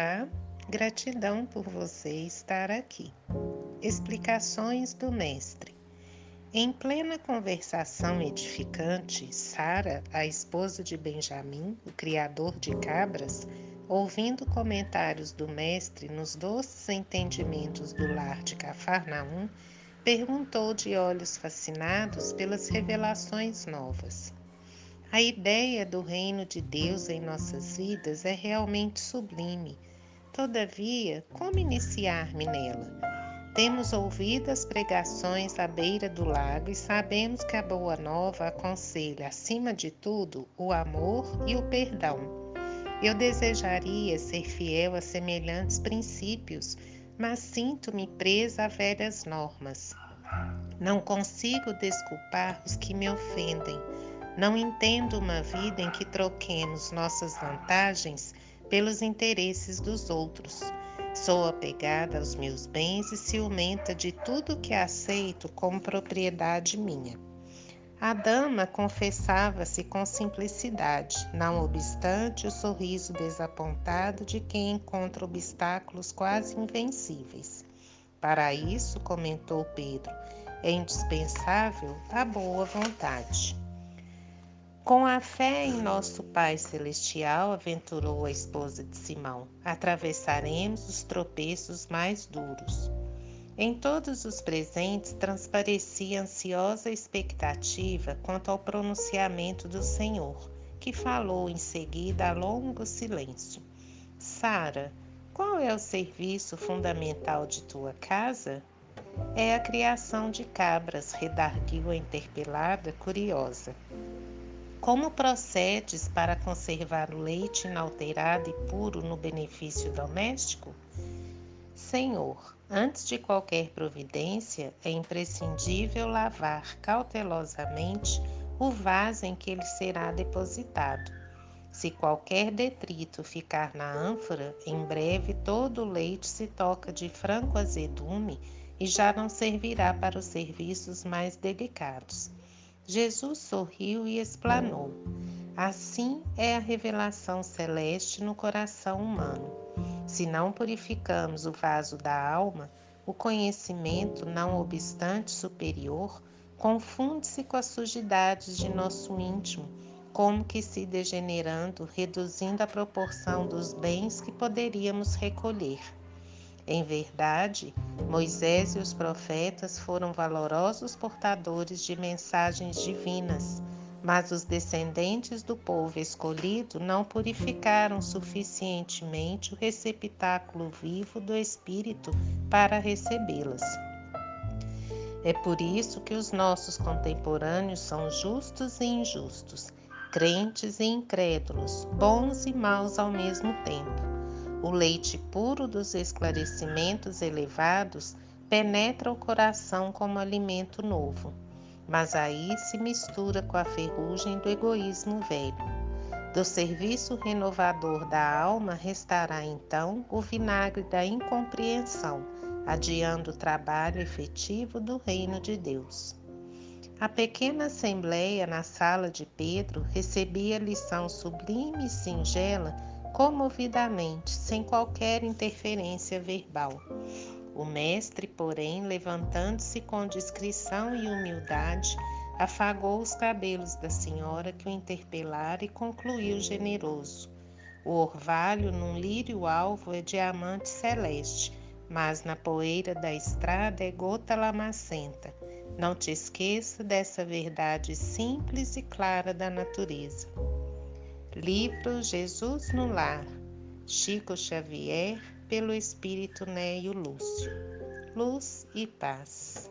Olá, gratidão por você estar aqui. Explicações do Mestre. Em plena conversação edificante, Sara, a esposa de Benjamim, o criador de cabras, ouvindo comentários do Mestre nos doces entendimentos do lar de Cafarnaum, perguntou de olhos fascinados pelas revelações novas. A ideia do reino de Deus em nossas vidas é realmente sublime. Todavia, como iniciar-me nela? Temos ouvido as pregações à beira do lago e sabemos que a Boa Nova aconselha, acima de tudo, o amor e o perdão. Eu desejaria ser fiel a semelhantes princípios, mas sinto-me presa a velhas normas. Não consigo desculpar os que me ofendem não entendo uma vida em que troquemos nossas vantagens pelos interesses dos outros. Sou apegada aos meus bens e ciumenta de tudo que aceito como propriedade minha. A dama confessava-se com simplicidade, não obstante o sorriso desapontado de quem encontra obstáculos quase invencíveis. Para isso, comentou Pedro, é indispensável a boa vontade. Com a fé em nosso Pai Celestial, aventurou a esposa de Simão, atravessaremos os tropeços mais duros. Em todos os presentes transparecia ansiosa expectativa quanto ao pronunciamento do Senhor, que falou em seguida a longo silêncio. Sara, qual é o serviço fundamental de tua casa? É a criação de cabras, redarguiu a interpelada, curiosa. Como procedes para conservar o leite inalterado e puro no benefício doméstico? Senhor, antes de qualquer providência, é imprescindível lavar cautelosamente o vaso em que ele será depositado. Se qualquer detrito ficar na ânfora, em breve todo o leite se toca de franco azedume e já não servirá para os serviços mais delicados. Jesus sorriu e explanou: Assim é a revelação celeste no coração humano. Se não purificamos o vaso da alma, o conhecimento, não obstante superior, confunde-se com as sujidades de nosso íntimo, como que se degenerando, reduzindo a proporção dos bens que poderíamos recolher. Em verdade, Moisés e os profetas foram valorosos portadores de mensagens divinas, mas os descendentes do povo escolhido não purificaram suficientemente o receptáculo vivo do Espírito para recebê-las. É por isso que os nossos contemporâneos são justos e injustos, crentes e incrédulos, bons e maus ao mesmo tempo o leite puro dos esclarecimentos elevados penetra o coração como alimento novo, mas aí se mistura com a ferrugem do egoísmo velho. Do serviço renovador da alma restará então o vinagre da incompreensão, adiando o trabalho efetivo do reino de Deus. A pequena assembleia na sala de Pedro recebia lição sublime e singela comovidamente, sem qualquer interferência verbal. O mestre, porém, levantando-se com discrição e humildade, afagou os cabelos da senhora que o interpelara e concluiu generoso. O orvalho num lírio alvo é diamante celeste, mas na poeira da estrada é gota lamacenta. Não te esqueça dessa verdade simples e clara da natureza. Livro Jesus no Lar, Chico Xavier, pelo Espírito Neio Lúcio. Luz e paz.